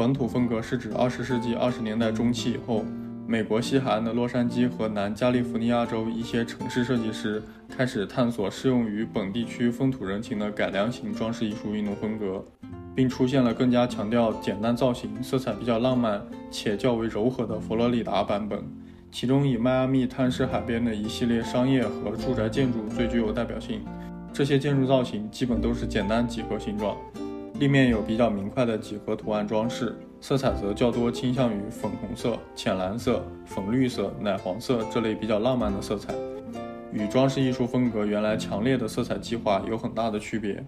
本土风格是指二十世纪二十年代中期以后，美国西海岸的洛杉矶和南加利福尼亚州一些城市设计师开始探索适用于本地区风土人情的改良型装饰艺术运动风格，并出现了更加强调简单造型、色彩比较浪漫且较为柔和的佛罗里达版本。其中以迈阿密滩市海边的一系列商业和住宅建筑最具有代表性。这些建筑造型基本都是简单几何形状。立面有比较明快的几何图案装饰，色彩则较多倾向于粉红色、浅蓝色、粉绿色、奶黄色这类比较浪漫的色彩，与装饰艺术风格原来强烈的色彩计划有很大的区别。